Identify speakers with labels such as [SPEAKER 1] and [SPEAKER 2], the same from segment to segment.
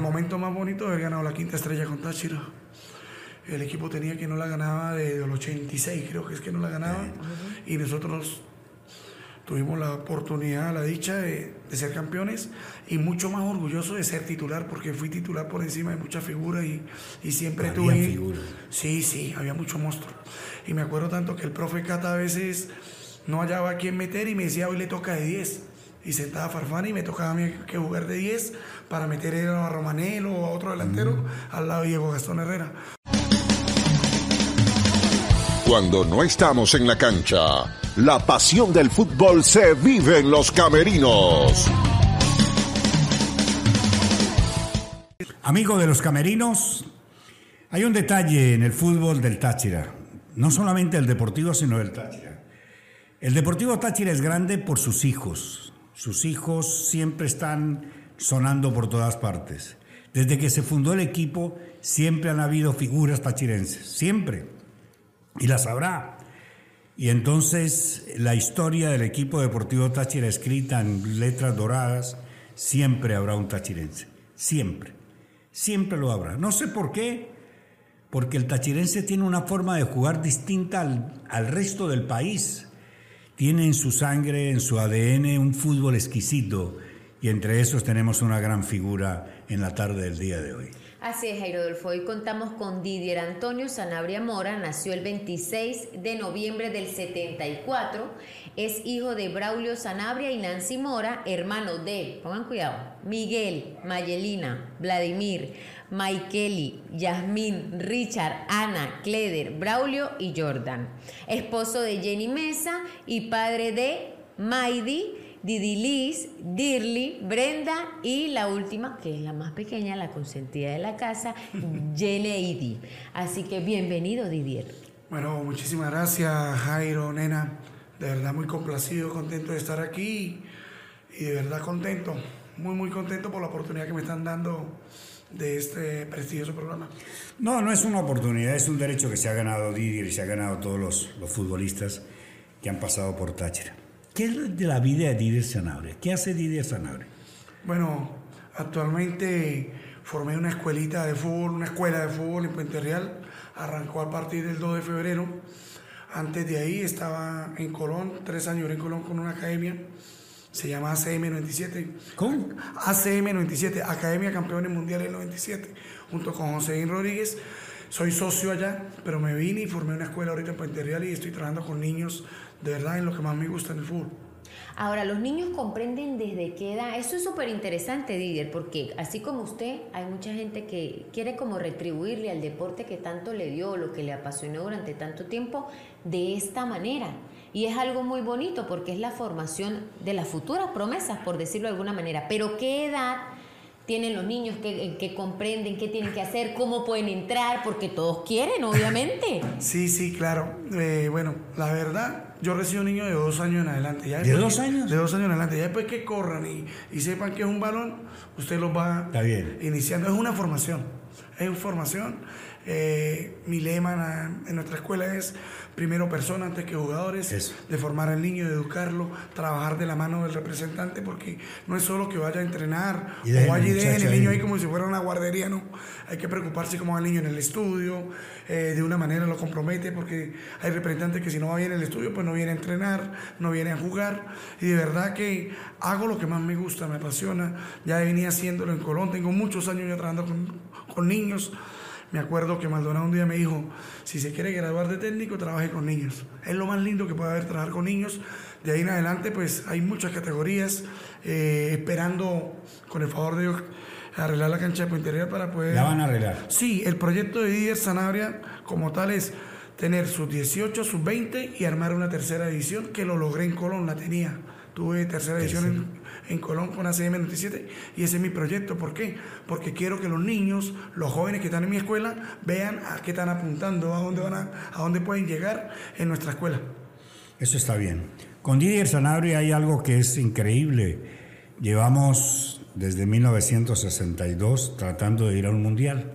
[SPEAKER 1] El momento más bonito de haber ganado la quinta estrella con Táchira. El equipo tenía que no la ganaba desde el 86, creo que es que no la ganaba. Y nosotros tuvimos la oportunidad, la dicha de, ser campeones y mucho más orgulloso de ser titular, porque fui titular por encima de muchas figuras y, y siempre
[SPEAKER 2] Había
[SPEAKER 1] tuve...
[SPEAKER 2] figuras.
[SPEAKER 1] Sí, sí, había mucho monstruo. Y me acuerdo tanto que el profe Cata a veces no hallaba a quién meter y me decía, hoy le toca de 10. Y sentaba Farfán y me tocaba a mí que jugar de 10 para meter a Romanel o a otro delantero al lado de Diego Gastón Herrera.
[SPEAKER 3] Cuando no estamos en la cancha, la pasión del fútbol se vive en los camerinos.
[SPEAKER 2] Amigo de los camerinos, hay un detalle en el fútbol del Táchira. No solamente el deportivo, sino el Táchira. El Deportivo Táchira es grande por sus hijos. Sus hijos siempre están sonando por todas partes. Desde que se fundó el equipo, siempre han habido figuras tachirenses. Siempre. Y las habrá. Y entonces la historia del equipo deportivo Táchira escrita en letras doradas, siempre habrá un tachirense. Siempre. Siempre lo habrá. No sé por qué, porque el tachirense tiene una forma de jugar distinta al, al resto del país. Tiene en su sangre, en su ADN, un fútbol exquisito. Y entre esos tenemos una gran figura en la tarde del día de hoy.
[SPEAKER 4] Así es, Jairo Dolfo. Hoy contamos con Didier Antonio Sanabria Mora. Nació el 26 de noviembre del 74. Es hijo de Braulio Sanabria y Nancy Mora, hermano de, pongan cuidado, Miguel, Mayelina, Vladimir, Maikeli, Yasmín, Richard, Ana, Cleder, Braulio y Jordan. Esposo de Jenny Mesa y padre de Maidi, Didi Liz, Dirly, Brenda y la última, que es la más pequeña, la consentida de la casa, Yeneidi. Así que bienvenido, Didier.
[SPEAKER 1] Bueno, muchísimas gracias Jairo, nena. De verdad muy complacido, contento de estar aquí y de verdad contento, muy muy contento por la oportunidad que me están dando de este prestigioso programa.
[SPEAKER 2] No, no es una oportunidad, es un derecho que se ha ganado Didier y se ha ganado todos los, los futbolistas que han pasado por Táchira. ¿Qué es de la vida de Didier Sanabria? ¿Qué hace Didier Sanabria?
[SPEAKER 1] Bueno, actualmente formé una escuelita de fútbol, una escuela de fútbol en Puente Real. Arrancó a partir del 2 de febrero. Antes de ahí estaba en Colón, tres años en Colón con una academia. Se llama ACM 97.
[SPEAKER 2] ¿Cómo?
[SPEAKER 1] ACM 97, Academia Campeones Mundiales 97, junto con José Rodríguez. Soy socio allá, pero me vine y formé una escuela ahorita en Puente Real y estoy trabajando con niños, de verdad, en lo que más me gusta en el fútbol.
[SPEAKER 4] Ahora, los niños comprenden desde qué edad. Eso es súper interesante, Didier, porque así como usted, hay mucha gente que quiere como retribuirle al deporte que tanto le dio, lo que le apasionó durante tanto tiempo, de esta manera. Y es algo muy bonito porque es la formación de las futuras promesas, por decirlo de alguna manera. Pero ¿qué edad tienen los niños que, que comprenden qué tienen que hacer, cómo pueden entrar? Porque todos quieren, obviamente.
[SPEAKER 1] Sí, sí, claro. Eh, bueno, la verdad, yo recibo niños de dos años en adelante. Ya
[SPEAKER 2] ¿De dos
[SPEAKER 1] que-
[SPEAKER 2] años?
[SPEAKER 1] De dos años en adelante. Ya después que corran y, y sepan que es un balón, usted los va
[SPEAKER 2] Está bien.
[SPEAKER 1] iniciando. Es una formación. Es formación. Eh, mi lema en, nuestra escuela es primero persona antes que jugadores,
[SPEAKER 2] Eso.
[SPEAKER 1] de formar al niño, de educarlo, trabajar de la mano del representante, porque no es solo que vaya a entrenar
[SPEAKER 2] Y
[SPEAKER 1] o vaya y dejen el niño
[SPEAKER 2] ahí.
[SPEAKER 1] ahí como si fuera una guardería, no. Hay que preocuparse cómo va el niño en el estudio, eh, de una manera lo compromete, porque hay representantes que si no va bien en el estudio, pues no viene a entrenar, no viene a jugar. Y de verdad que hago lo que más me gusta, me apasiona. Ya venía haciéndolo en Colón, tengo muchos años ya trabajando con, con niños. Me acuerdo que Maldonado un día me dijo, si se quiere graduar de técnico, trabaje con niños. Es lo más lindo que puede haber trabajar con niños. De ahí en adelante, pues hay muchas categorías eh, esperando, con el favor de Dios, arreglar la cancha de Puente Real para poder...
[SPEAKER 2] La van a arreglar.
[SPEAKER 1] Sí, el proyecto de Didier Sanabria como tal es tener sus 18, sus 20 y armar una tercera edición que lo logré en Colón, la tenía. Tuve tercera edición en, en Colón con ACM 97 y ese es mi proyecto. ¿Por qué? Porque quiero que los niños, los jóvenes que están en mi escuela, vean a qué están apuntando, a dónde van a, a dónde pueden llegar en nuestra escuela.
[SPEAKER 2] Eso está bien. Con Didier Sanabria hay algo que es increíble. Llevamos desde 1962 tratando de ir a un mundial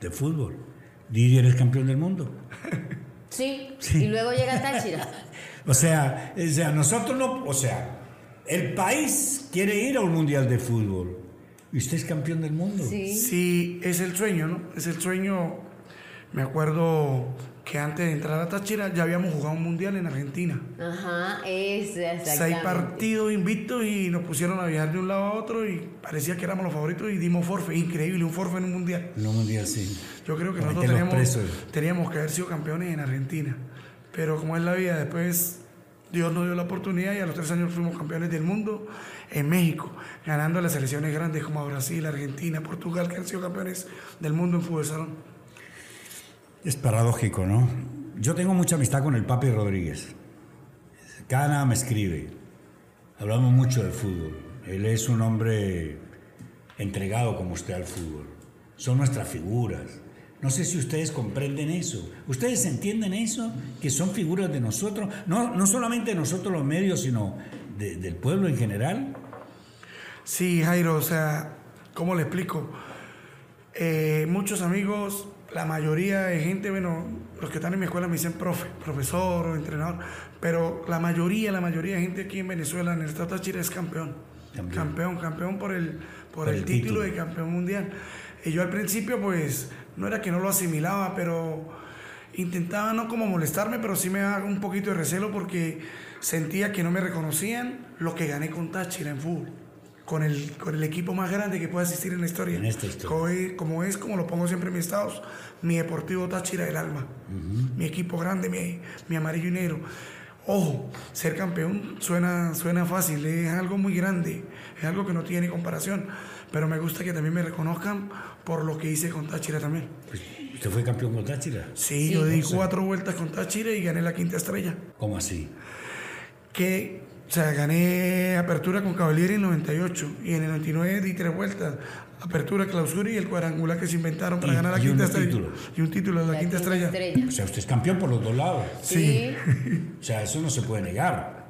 [SPEAKER 2] de fútbol. Didier es campeón del mundo.
[SPEAKER 4] Sí,
[SPEAKER 2] Sí.
[SPEAKER 4] y luego llega Táchira.
[SPEAKER 2] O sea, o sea, nosotros no, o sea, el país quiere ir a un mundial de fútbol, ¿Y usted es campeón del mundo?
[SPEAKER 4] Sí.
[SPEAKER 1] Sí, es el sueño, ¿no? Es el sueño. Me acuerdo que antes de entrar a Táchira ya habíamos jugado un mundial en Argentina.
[SPEAKER 4] Ajá, es exactamente.
[SPEAKER 1] Seis partidos invictos y nos pusieron a viajar de un lado a otro y parecía que éramos los favoritos y dimos forfe. Increíble, un forfe en un mundial.
[SPEAKER 2] En un mundial, sí.
[SPEAKER 1] Yo creo que
[SPEAKER 2] Para
[SPEAKER 1] nosotros teníamos, teníamos que haber sido campeones en Argentina. Pero como es la vida, después Dios nos dio la oportunidad y a los tres años fuimos campeones del mundo en México, ganando las selecciones grandes como Brasil, Argentina, Portugal, que han sido campeones del mundo en fútbol salón.
[SPEAKER 2] Es paradójico, ¿no? Yo tengo mucha amistad con el Papi Rodríguez. Cada nada me escribe. Hablamos mucho del fútbol. Él es un hombre entregado como usted al fútbol. Son nuestras figuras. No sé si ustedes comprenden eso. ¿Ustedes entienden eso? Que son figuras de nosotros. No, no solamente de nosotros los medios, sino de- del pueblo en general.
[SPEAKER 1] Sí, Jairo, o sea, ¿cómo le explico? Eh, muchos amigos, la mayoría de gente, bueno, los que están en mi escuela me dicen profe, profesor o entrenador, pero la mayoría, la mayoría de gente aquí en Venezuela, en el Estado Táchira, es campeón.
[SPEAKER 2] Campeón.
[SPEAKER 1] Campeón, campeón por el, por
[SPEAKER 2] Por
[SPEAKER 1] el,
[SPEAKER 2] el
[SPEAKER 1] título,
[SPEAKER 2] título.
[SPEAKER 1] de campeón mundial. Y yo al principio, pues, no era que no lo asimilaba, pero intentaba no como molestarme, pero sí me daba un poquito de recelo porque sentía que no me reconocían lo que gané con Táchira en fútbol. Con el, con el equipo más grande que pueda existir en la historia.
[SPEAKER 2] En esta historia.
[SPEAKER 1] Como es, como es, como lo pongo siempre en mis estados, mi Deportivo Táchira del alma. Mi equipo grande, mi, mi amarillo y negro. Ojo, ser campeón suena, suena fácil, es algo muy grande, es algo que no tiene comparación. Pero me gusta que también me reconozcan por lo que hice con Táchira también.
[SPEAKER 2] Pues, ¿Usted fue campeón con Táchira?
[SPEAKER 1] Sí,
[SPEAKER 4] Sí,
[SPEAKER 1] yo di cuatro vueltas con Táchira y gané la quinta estrella.
[SPEAKER 2] ¿Cómo así?
[SPEAKER 1] Que, o sea, gané apertura con Cavalieri en el 98 y en el 99 di tres vueltas. Apertura, clausura y el cuadrangular que se inventaron para
[SPEAKER 2] Y-
[SPEAKER 1] ganar la
[SPEAKER 2] y
[SPEAKER 1] quinta estrella.
[SPEAKER 2] título.
[SPEAKER 1] Y un título de la, quinta, estrella.
[SPEAKER 2] O sea, usted es campeón por los dos lados.
[SPEAKER 4] Sí.
[SPEAKER 2] O sea, eso no se puede negar.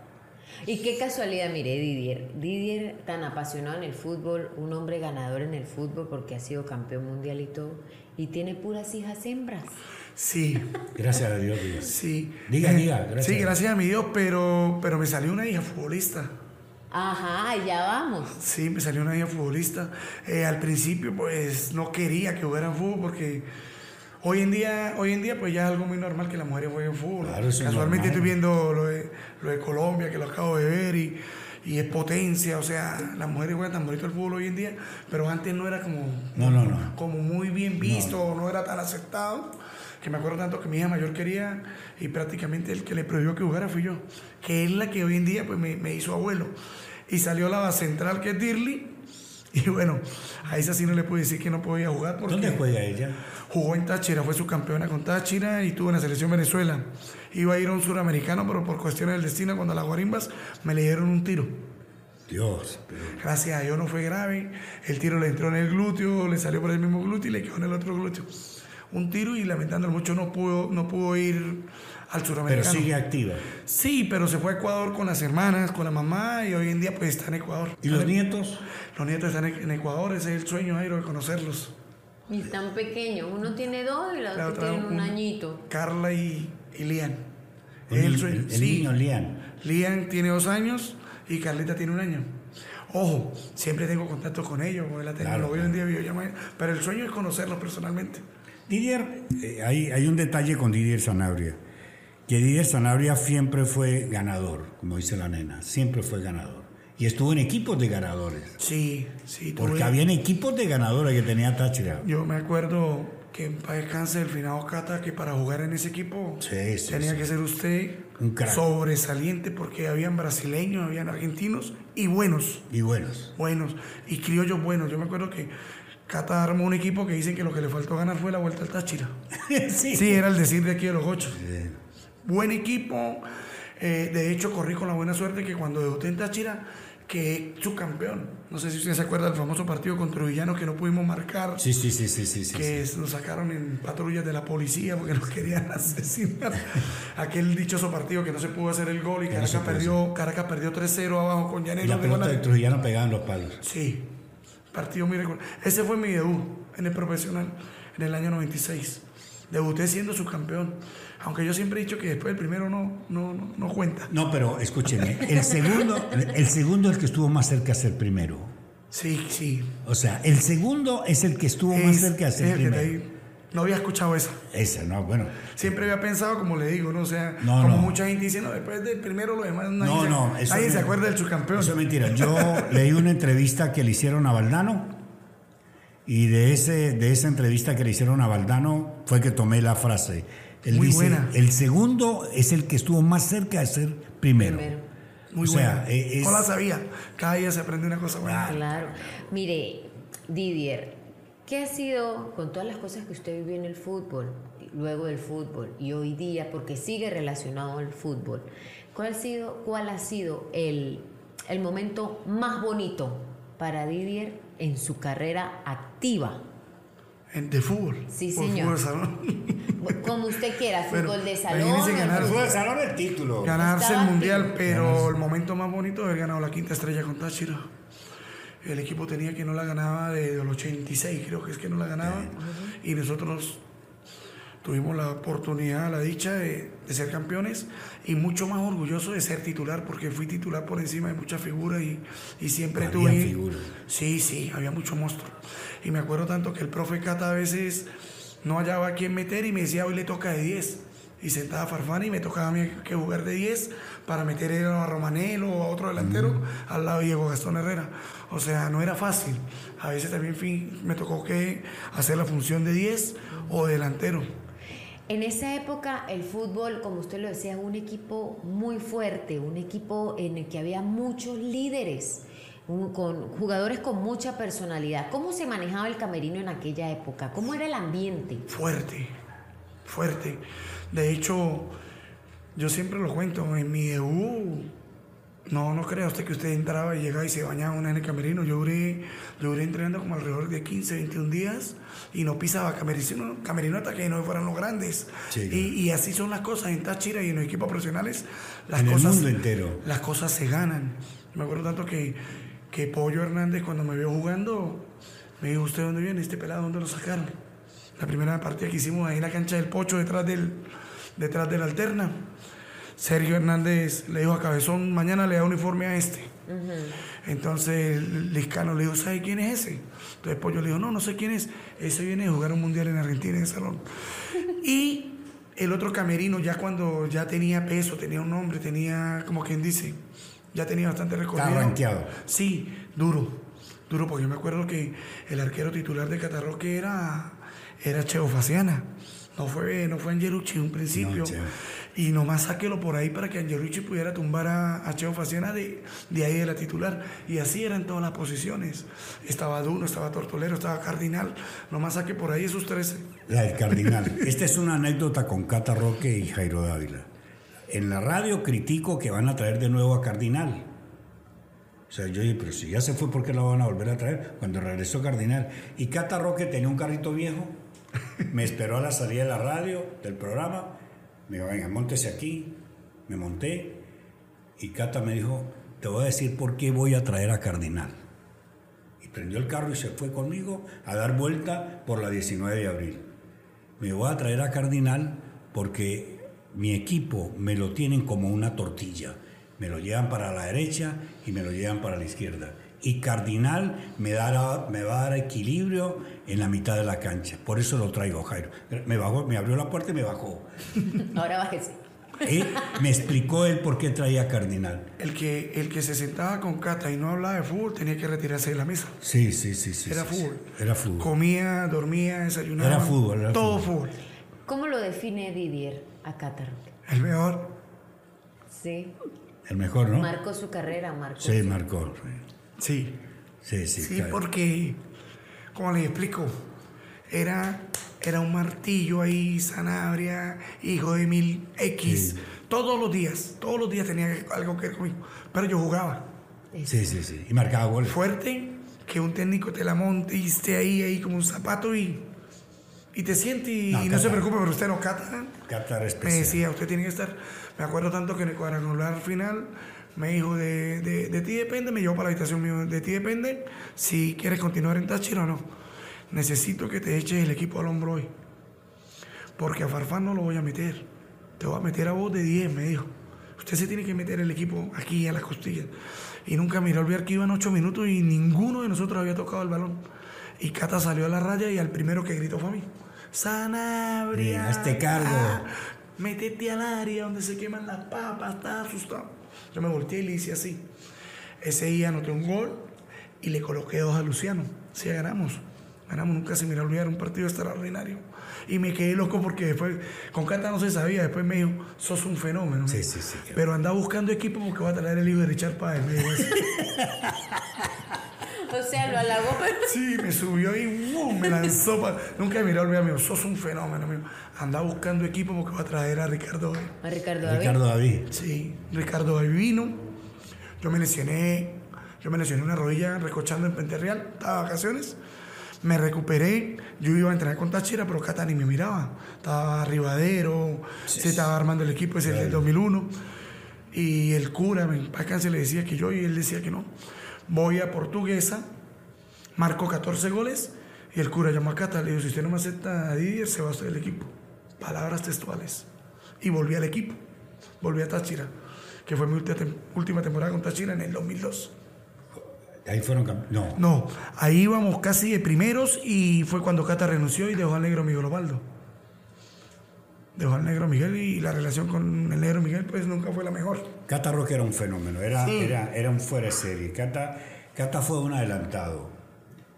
[SPEAKER 4] Y qué casualidad, mire, Didier. Didier, tan apasionado en el fútbol, un hombre ganador en el fútbol porque ha sido campeón mundial y todo, y tiene puras hijas hembras.
[SPEAKER 1] Sí,
[SPEAKER 2] Gracias a Dios. Dios.
[SPEAKER 1] sí.
[SPEAKER 2] Diga, diga, gracias.
[SPEAKER 1] Sí, gracias a mi Dios, pero, pero me salió una hija futbolista.
[SPEAKER 4] Ajá, allá vamos.
[SPEAKER 1] Sí, me salió una hija futbolista. Eh, al principio, pues, no quería que jugara fútbol porque hoy en día, hoy en día, pues ya es algo muy normal que las mujeres jueguen fútbol.
[SPEAKER 2] Claro, es
[SPEAKER 1] Casualmente estoy viendo lo de, lo de Colombia, que lo acabo de ver, y, y es potencia. O sea, las mujeres juegan tan bonito el fútbol hoy en día, pero antes no era como,
[SPEAKER 2] No, no, no.
[SPEAKER 1] como muy bien visto, no. era tan aceptado. Que me acuerdo tanto que mi hija mayor quería y prácticamente el que le prohibió que jugara fui yo. Que es la que hoy en día pues, me, me hizo abuelo. Y salió la base central que es Dirly. Y bueno, a esa sí no le puedo decir que no podía jugar porque
[SPEAKER 2] ¿Dónde juega ella?
[SPEAKER 1] jugó en Táchira, fue subcampeona con Táchira y estuvo en la selección Venezuela. Iba a ir a un suramericano, pero por cuestiones del destino, cuando a las guarimbas me le dieron un tiro.
[SPEAKER 2] Dios. pero-
[SPEAKER 1] Gracias a Dios no fue grave. El tiro le entró en el glúteo, le salió por el mismo glúteo y le quedó en el otro glúteo. Un tiro y lamentándolo mucho no pudo, no pudo ir al
[SPEAKER 2] Pero
[SPEAKER 1] suramericano.
[SPEAKER 2] sigue activa.
[SPEAKER 1] Sí, pero se fue a Ecuador con las hermanas, con la mamá y hoy en día pues está en Ecuador.
[SPEAKER 2] ¿Y los nietos?
[SPEAKER 1] Los nietos están en Ecuador, ese es el sueño, Jairo, de conocerlos.
[SPEAKER 4] Y tan pequeños. Uno tiene dos y la
[SPEAKER 1] La
[SPEAKER 4] otra tiene un
[SPEAKER 1] un-
[SPEAKER 4] añito.
[SPEAKER 1] Carla y, y Lian.
[SPEAKER 2] El,
[SPEAKER 1] Es el sueño.
[SPEAKER 2] el
[SPEAKER 1] sí.
[SPEAKER 2] niño Lian.
[SPEAKER 1] Lian tiene dos años y Carlita tiene un año. Ojo, siempre tengo contacto con ellos, porque la tecnología
[SPEAKER 2] claro.
[SPEAKER 1] hoy en día videollamada, pero el sueño es conocerlos personalmente.
[SPEAKER 2] Didier, eh, hay, hay un detalle con Didier Sanabria. Que Didier Sanabria siempre fue ganador, como dice la nena. Siempre fue ganador. Y estuvo en equipos de ganadores.
[SPEAKER 1] Sí, sí, tuve-
[SPEAKER 2] Porque habían equipos de ganadores que tenía Táchira.
[SPEAKER 1] Yo me acuerdo que en paz descanse el finado Cata, que para jugar en ese equipo
[SPEAKER 2] Sí, sí,
[SPEAKER 1] tenía
[SPEAKER 2] sí.
[SPEAKER 1] que ser usted
[SPEAKER 2] Un
[SPEAKER 1] sobresaliente, porque habían brasileños, habían argentinos y buenos.
[SPEAKER 2] Y buenos.
[SPEAKER 1] buenos y criollos buenos. Yo me acuerdo que Cata armó un equipo que dicen que lo que le faltó ganar fue la vuelta al Táchira.
[SPEAKER 2] sí.
[SPEAKER 1] Sí, era el decir de aquí de los ocho.
[SPEAKER 2] Sí.
[SPEAKER 1] Buen equipo. eh, de hecho, corrí con la buena suerte que cuando debuté en Táchira, que subcampeón. No sé si usted se acuerda del famoso partido contra Villanos que no pudimos marcar.
[SPEAKER 2] Sí, sí, sí, sí, sí,
[SPEAKER 1] que
[SPEAKER 2] sí.
[SPEAKER 1] nos sacaron en patrullas de la policía porque nos querían asesinar. Aquel dichoso partido que no se pudo hacer el gol y
[SPEAKER 2] no
[SPEAKER 1] Caracas, perdió, Caracas perdió 3-0 abajo con Llanero.
[SPEAKER 2] la pelota de Trujillano pegaban los palos.
[SPEAKER 1] Sí, partido muy recuerdo. Ese fue mi debut en el profesional en el año 96. Debuté siendo subcampeón. Aunque yo siempre he dicho que después el primero no, no, no, no cuenta.
[SPEAKER 2] No, pero escúcheme, el segundo, el segundo es el que estuvo más cerca de ser primero.
[SPEAKER 1] Sí, sí.
[SPEAKER 2] O sea, el segundo es el que estuvo más
[SPEAKER 1] Es-
[SPEAKER 2] cerca de
[SPEAKER 1] es
[SPEAKER 2] ser
[SPEAKER 1] el
[SPEAKER 2] primero.
[SPEAKER 1] No había escuchado esa.
[SPEAKER 2] Esa, no, bueno.
[SPEAKER 1] Siempre había pensado, como le digo, ¿no? O sea,
[SPEAKER 2] No,
[SPEAKER 1] como
[SPEAKER 2] no.
[SPEAKER 1] mucha gente dice, no, después del primero lo demás nadie,
[SPEAKER 2] No,
[SPEAKER 1] se, nadie
[SPEAKER 2] es
[SPEAKER 1] se acuerda del subcampeón.
[SPEAKER 2] Eso es mentira. Yo leí una entrevista que le hicieron a Valdano y de, ese, de esa entrevista que le hicieron a Valdano fue que tomé la frase. Él
[SPEAKER 1] Muy
[SPEAKER 2] dice,
[SPEAKER 1] buena.
[SPEAKER 2] el segundo es el que estuvo más cerca de ser primero.
[SPEAKER 4] Primero.
[SPEAKER 1] Muy
[SPEAKER 2] o sea,
[SPEAKER 1] buena.
[SPEAKER 2] eh, es-
[SPEAKER 1] No la sabía. Cada día se aprende una cosa buena.
[SPEAKER 4] Claro. Mire, Didier, ¿qué ha sido con todas las cosas que usted vivió en el fútbol, luego del fútbol y hoy día, porque sigue relacionado al fútbol? ¿Cuál ha sido, cuál ha sido el, el momento más bonito para Didier en su carrera activa?
[SPEAKER 1] En- De fútbol.
[SPEAKER 4] Sí, señor.
[SPEAKER 1] fútbol de salón.
[SPEAKER 4] Como usted quiera,
[SPEAKER 1] Pero,
[SPEAKER 4] fútbol de salón.
[SPEAKER 1] ganar
[SPEAKER 4] fútbol-
[SPEAKER 2] salón el título.
[SPEAKER 1] Ganarse
[SPEAKER 4] Estaba
[SPEAKER 1] el mundial,
[SPEAKER 4] activo.
[SPEAKER 1] pero el momento más bonito es haber ganado la quinta estrella con Táchira. El equipo tenía que no la ganaba desde el 86, creo que es que no la ganaba. Y nosotros tuvimos la oportunidad, la dicha de, de ser campeones y mucho más orgulloso de ser titular, porque fui titular por encima de muchas figuras y, y siempre
[SPEAKER 2] Había
[SPEAKER 1] tuve.
[SPEAKER 2] figuras.
[SPEAKER 1] Sí, sí, había mucho monstruo. Y me acuerdo tanto que el profe Cata a veces no hallaba a quién meter y me decía, hoy le toca de 10. Y sentaba a Farfán y me tocaba a mí que jugar de 10 para meter a Romanel o a otro delantero al lado de Diego Gastón Herrera. O sea, no era fácil. A veces también me tocó que hacer la función de 10 o delantero.
[SPEAKER 4] En esa época el fútbol, como usted lo decía, un equipo muy fuerte, un equipo en el que había muchos líderes, con jugadores con mucha personalidad. ¿Cómo se manejaba el camerino en aquella época? ¿Cómo era el ambiente?
[SPEAKER 1] fuerte, fuerte. De hecho, yo siempre lo cuento, en mi debut, no, no crea usted que usted entraba y llegaba y se bañaba una en el camerino. Yo duré, yo duré entrenando como alrededor de 15, 21 días y no pisaba camerino, camerino hasta que no fueran los grandes.
[SPEAKER 2] Sí,
[SPEAKER 1] y, y así son las cosas en Táchira y en los equipos profesionales. Las
[SPEAKER 2] En el mundo entero.
[SPEAKER 1] Las cosas se ganan. Me acuerdo tanto que, que Pollo Hernández cuando me vio jugando, me dijo, ¿usted dónde viene? Este pelado, ¿dónde lo sacaron? La primera partida que hicimos ahí en la cancha del Pocho, detrás del, detrás del Alterna. Sergio Hernández le dijo a Cabezón, mañana le da uniforme a este. Entonces Liscano le dijo, ¿sabe quién es ese? Entonces Pollo le dijo, no, no sé quién es. Ese viene a jugar un mundial en Argentina en el salón. Y el otro camerino, ya cuando ya tenía peso, tenía un nombre, tenía, como quien dice, ya tenía bastante recorrido.
[SPEAKER 2] Estaba.
[SPEAKER 1] Sí, duro, duro, porque yo me acuerdo que el arquero titular de Catarroque era, era Cheo Faciana. No fue, no fue Angelucci en un principio.
[SPEAKER 2] No.
[SPEAKER 1] Y nomás sáquelo por ahí para que Angelucci pudiera tumbar a, a Cheo Faciana de, de ahí de la titular. Y así eran todas las posiciones. Estaba Duno, estaba Tortolero, estaba Cardinal. Nomás saque por ahí esos 13.
[SPEAKER 2] La del Cardinal. Esta es una anécdota con Cata Roque y Jairo Dávila. En la radio critico que van a traer de nuevo a Cardinal. O sea, yo dije, pero si ya se fue, ¿por qué la van a volver a traer? Cuando regresó Cardinal. Y Cata Roque tenía un carrito viejo. Me esperó a la salida de la radio, del programa. Me dijo, venga, montese aquí. Me monté. Y Cata me dijo, te voy a decir por qué voy a traer a Cardinal. Y prendió el carro y se fue conmigo a dar vuelta por la 19 de abril. Me voy a traer a Cardinal porque mi equipo me lo tienen como una tortilla. Me lo llevan para la derecha y me lo llevan para la izquierda. Y Cardinal me, dará, me va a dar equilibrio en la mitad de la cancha. Por eso lo traigo, Jairo. Me, bajó, me abrió la puerta y me bajó.
[SPEAKER 4] Ahora bájese.
[SPEAKER 2] Él- me explicó él por qué traía a Cardinal.
[SPEAKER 1] El que, el que se sentaba con Cata y no hablaba de fútbol tenía que retirarse de la mesa.
[SPEAKER 2] Sí, sí, sí. sí
[SPEAKER 1] Era
[SPEAKER 2] sí, sí.
[SPEAKER 1] fútbol.
[SPEAKER 2] Era fútbol.
[SPEAKER 1] Comía, dormía, desayunaba.
[SPEAKER 2] Era fútbol, era
[SPEAKER 1] todo
[SPEAKER 2] fútbol.
[SPEAKER 1] fútbol.
[SPEAKER 4] ¿Cómo lo define Didier a Catarroque?
[SPEAKER 1] El mejor.
[SPEAKER 4] Sí.
[SPEAKER 2] El mejor, ¿no?
[SPEAKER 4] Marcó su carrera, marcó.
[SPEAKER 2] Sí,
[SPEAKER 4] su-
[SPEAKER 2] marcó.
[SPEAKER 1] Sí.
[SPEAKER 2] Sí, sí.
[SPEAKER 1] Sí,
[SPEAKER 2] claro.
[SPEAKER 1] porque, como les explico, era, era un martillo ahí, Sanabria, hijo de mil X.
[SPEAKER 2] Sí.
[SPEAKER 1] Todos los días, todos los días tenía algo que ver conmigo. Pero yo jugaba.
[SPEAKER 2] Sí, sí, sí. Y marcaba goles.
[SPEAKER 1] Fuerte, que un técnico te la monte y esté ahí, ahí como un zapato y, y te siente y
[SPEAKER 2] No,
[SPEAKER 1] y no, se preocupe, pero usted no cata.
[SPEAKER 2] Cata
[SPEAKER 1] Me decía, usted tiene que estar. Me acuerdo tanto que en el cuadrangular final me dijo, de, de, de ti depende, me llevó para la habitación mío, de ti depende si quieres continuar en Táchira o no. Necesito que te eches el equipo al hombro hoy. Porque a Farfán no lo voy a meter. Te voy a meter a vos de 10, me dijo. Usted se tiene que meter el equipo aquí a las costillas. Y nunca miré a olvidar que iban ocho minutos y ninguno de nosotros había tocado el balón. Y Cata salió a la raya y al primero que gritó fue a mí. Sanabria.
[SPEAKER 2] Mira, este cargo.
[SPEAKER 1] Ah, métete al área donde se queman las papas, está asustado. Yo me volteé y le hice así. Ese día anoté un gol y le coloqué dos a Luciano. Sí, ganamos. Ganamos, nunca se me irá a olvidar un partido extraordinario. Y me quedé loco porque después, con Cata no se sabía, después me dijo, sos un fenómeno.
[SPEAKER 2] Sí, sí, sí.
[SPEAKER 1] Pero anda buscando equipo porque va a traer el hijo de Richard Páez. me dijo eso.
[SPEAKER 4] O sea, lo halagó, pero...
[SPEAKER 1] Sí, me subió y ¡bum! me lanzó. pa- Nunca me miró a dijo, sos un fenómeno. Me dijo, anda buscando equipo porque va a traer a Ricardo hoy.
[SPEAKER 4] A Ricardo David.
[SPEAKER 2] Ricardo David.
[SPEAKER 1] Sí, Ricardo hoy vino. Yo me lesioné, yo me lesioné una rodilla recochando en Penterreal, estaba de vacaciones. Me recuperé, yo iba a entrenar con Táchira, pero Cata ni me miraba. Estaba Rivadero, se estaba armando el equipo, ese es el del 2001. Y el cura, me se le decía que yo, y él decía que no. Voy a Portuguesa, marco 14 goles, y el cura llamó a Cata, le dijo, si usted no me acepta a Didier, se va usted del equipo. Palabras textuales. Y volví al equipo, volví a Táchira, que fue mi última, tem- última temporada con Táchira en el 2002.
[SPEAKER 2] Ahí fueron No.
[SPEAKER 1] No, ahí íbamos casi de primeros y fue cuando Cata renunció y dejó al negro Miguel Osvaldo. Dejó al negro Miguel y la relación con el negro Miguel pues nunca fue la mejor.
[SPEAKER 2] Cata Roque era un fenómeno, era,
[SPEAKER 1] Sí.
[SPEAKER 2] era, era un fuera de serie. Cata, Cata fue un adelantado.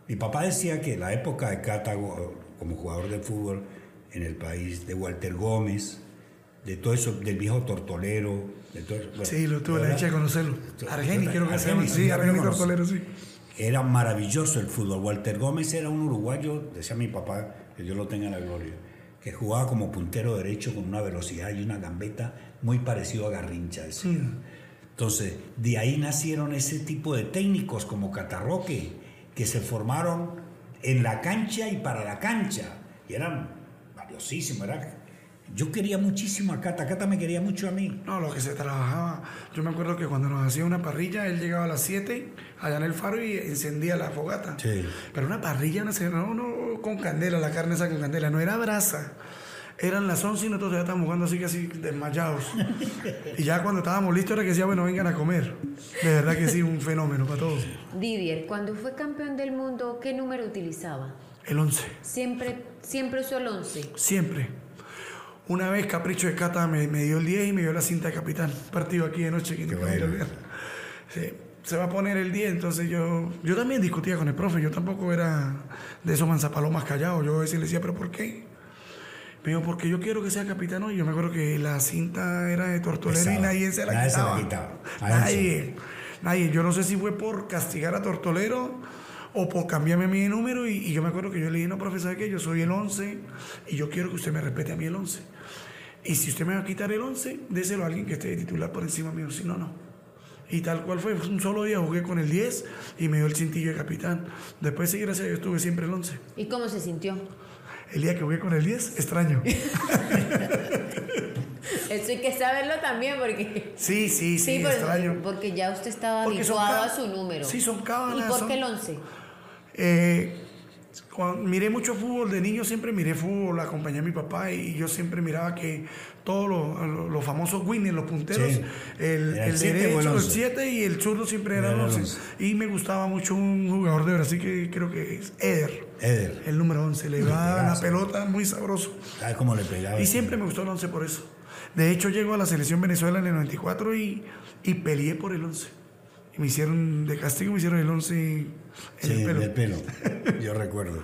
[SPEAKER 2] Mi papá decía que la época de Cata como jugador de fútbol en el país, de Walter Gómez, de todo eso, del viejo Tortolero, de todo eso. bueno,
[SPEAKER 1] Sí, lo tuve la dicha de conocerlo. Argeni, quiero que se llama.
[SPEAKER 2] Argeni,
[SPEAKER 1] Sí, Argeni. Tortolero, sí.
[SPEAKER 2] Era maravilloso el fútbol. Walter Gómez era un uruguayo, decía mi papá, que Dios lo tenga en la gloria, que jugaba como puntero derecho con una velocidad y una gambeta muy parecido a Garrincha. Entonces, de ahí nacieron ese tipo de técnicos como Catarroque, que se formaron en la cancha y para la cancha. Y eran valiosísimos. era- Yo quería muchísimo a Cata, Cata me quería mucho a mí.
[SPEAKER 1] No, lo que se trabajaba. Yo me acuerdo que cuando nos hacía una parrilla, él llegaba a las 7 allá en el faro y encendía la fogata.
[SPEAKER 2] Sí.
[SPEAKER 1] Pero una parrilla, no, no con candela, la carne esa con candela, no era brasa. Eran las 11 y nosotros ya estábamos jugando así casi desmayados. y ya cuando estábamos listos era que decía, bueno, vengan a comer. De verdad que sí, un fenómeno para todos.
[SPEAKER 4] Didier, cuando fue campeón del mundo, ¿qué número utilizaba?
[SPEAKER 1] El 11.
[SPEAKER 4] Siempre, siempre usó el 11.
[SPEAKER 1] Siempre. Una vez Capricho de Cata me, me dio el 10 y me dio la cinta de capitán. Partido aquí de noche que
[SPEAKER 2] Qué
[SPEAKER 1] nunca me voy a
[SPEAKER 2] bueno.
[SPEAKER 1] Sí, se va a poner el 10, entonces yo... Yo también discutía con el profe, yo tampoco era de esos manzapalomas callados. Yo a veces le decía, ¿pero por qué? Me dijo, porque yo quiero que sea capitán hoy. Yo me acuerdo que la cinta era de Tortolero y nadie se la
[SPEAKER 2] Nadie se la
[SPEAKER 1] quitaba.
[SPEAKER 2] quitaba. A él
[SPEAKER 1] Nadie. Nadie. Yo no sé si fue por castigar a Tortolero o por cambiarme de número. Y, y yo me acuerdo que yo le dije, no, profe, ¿sabe qué? Yo soy el 11 y yo quiero que usted me respete a mí el 11. Y si usted me va a quitar el 11, déselo a alguien que esté de titular por encima mío. Si no, no. Y tal cual fue. Un solo día jugué con el 10 y me dio el cintillo de capitán. Después, sí, gracias a Dios, tuve siempre el 11.
[SPEAKER 4] ¿Y cómo se sintió?
[SPEAKER 1] El día que jugué con el 10, extraño.
[SPEAKER 4] Eso hay que saberlo también porque...
[SPEAKER 1] Sí, sí, sí,
[SPEAKER 4] por-
[SPEAKER 1] extraño.
[SPEAKER 4] porque ya usted estaba
[SPEAKER 1] son
[SPEAKER 4] habituado a su número.
[SPEAKER 1] Sí, son cábalas,
[SPEAKER 4] ¿Y por
[SPEAKER 1] son-
[SPEAKER 4] qué el 11?
[SPEAKER 1] Eh, cuando miré mucho fútbol, de niño siempre miré fútbol, acompañé a mi papá y yo siempre miraba que todos los, los- famosos winners, los punteros,
[SPEAKER 2] Sí.
[SPEAKER 1] el,
[SPEAKER 2] el
[SPEAKER 1] el
[SPEAKER 2] siete o el
[SPEAKER 1] derecho, el
[SPEAKER 2] once.
[SPEAKER 1] 7 y el zurdo siempre eran
[SPEAKER 2] Era el
[SPEAKER 1] 11.
[SPEAKER 2] once.
[SPEAKER 1] Y me gustaba mucho un jugador de Brasil que creo que es Eder,
[SPEAKER 2] Eder.
[SPEAKER 1] el número 11. Le la
[SPEAKER 2] pegazo.
[SPEAKER 1] pelota muy sabroso.
[SPEAKER 2] ¿Sabes cómo le pegaba?
[SPEAKER 1] Y siempre me gustó el 11 por eso. De hecho, llego a la selección Venezuela en el 94 y, y peleé por el 11. Y me hicieron, de castigo me hicieron el 11 en
[SPEAKER 2] Sí,
[SPEAKER 1] el pelo.
[SPEAKER 2] del pelo. Yo recuerdo.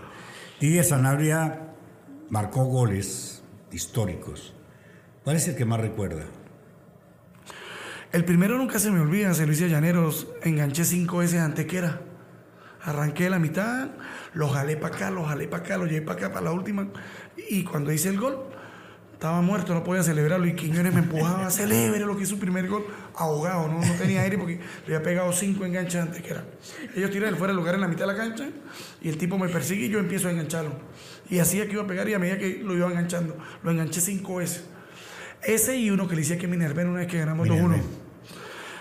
[SPEAKER 2] Didier Sanabria marcó goles históricos. ¿Cuál es el que más recuerda?
[SPEAKER 1] El primero nunca se me olvida, se lo hice a Llaneros, enganché cinco veces a Antequera. Arranqué de la mitad, lo jalé para acá, lo jalé para acá, lo llevé para acá, para la última. Y cuando hice el gol, estaba muerto, no podía celebrarlo. Y Quiñones me empujaba, celebre lo que hizo su primer gol, ahogado, no, no tenía aire porque le había pegado cinco enganches a Antequera. Ellos tiran fuera del lugar en la mitad de la cancha y el tipo me persigue y yo empiezo a engancharlo. Y hacía que iba a pegar y a medida que lo iba enganchando, lo enganché cinco veces. Ese y uno que le hice aquí a Minerva una vez que ganamos 2-1.
[SPEAKER 2] Minerva.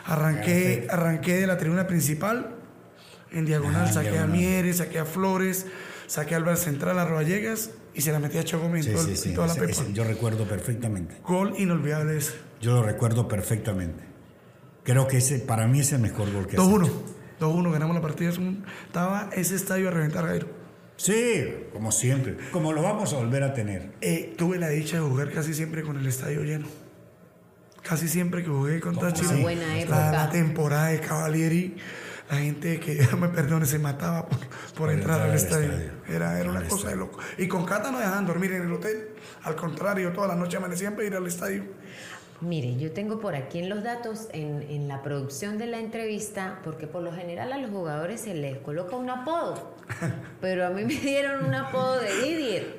[SPEAKER 1] Arranqué, arranqué de la tribuna principal, en diagonal,
[SPEAKER 2] Ah,
[SPEAKER 1] saqué a. Mieres, saqué a Flores, saqué al bar central, a Roballegas y se la metí a Chocomé en,
[SPEAKER 2] Sí, sí, sí.
[SPEAKER 1] en toda la
[SPEAKER 2] ese-
[SPEAKER 1] pepa.
[SPEAKER 2] ese yo recuerdo perfectamente.
[SPEAKER 1] Gol inolvidable ese.
[SPEAKER 2] Yo lo recuerdo perfectamente. Creo que ese para mí es el mejor gol que has
[SPEAKER 1] 2-1.
[SPEAKER 2] hecho.
[SPEAKER 1] 2-1, ganamos la partida. Estaba ese estadio a reventar, Jairo.
[SPEAKER 2] Sí, como siempre. Como lo vamos a volver a tener.
[SPEAKER 1] Eh, tuve la dicha de jugar casi siempre con el estadio lleno. Casi siempre que jugué con
[SPEAKER 4] buena
[SPEAKER 1] la, la temporada de Cavalieri, la gente que ya me perdone se mataba por, por entrar al estadio. Era, era una cosa de loco. Y con Cata no dejaban dormir en el hotel. Al contrario, toda la noche amanecían para ir al estadio.
[SPEAKER 4] Mire, yo tengo por aquí en los datos, en, en la producción de la entrevista, porque por lo general a los jugadores se les coloca un apodo, pero a mí me dieron un apodo de Didier,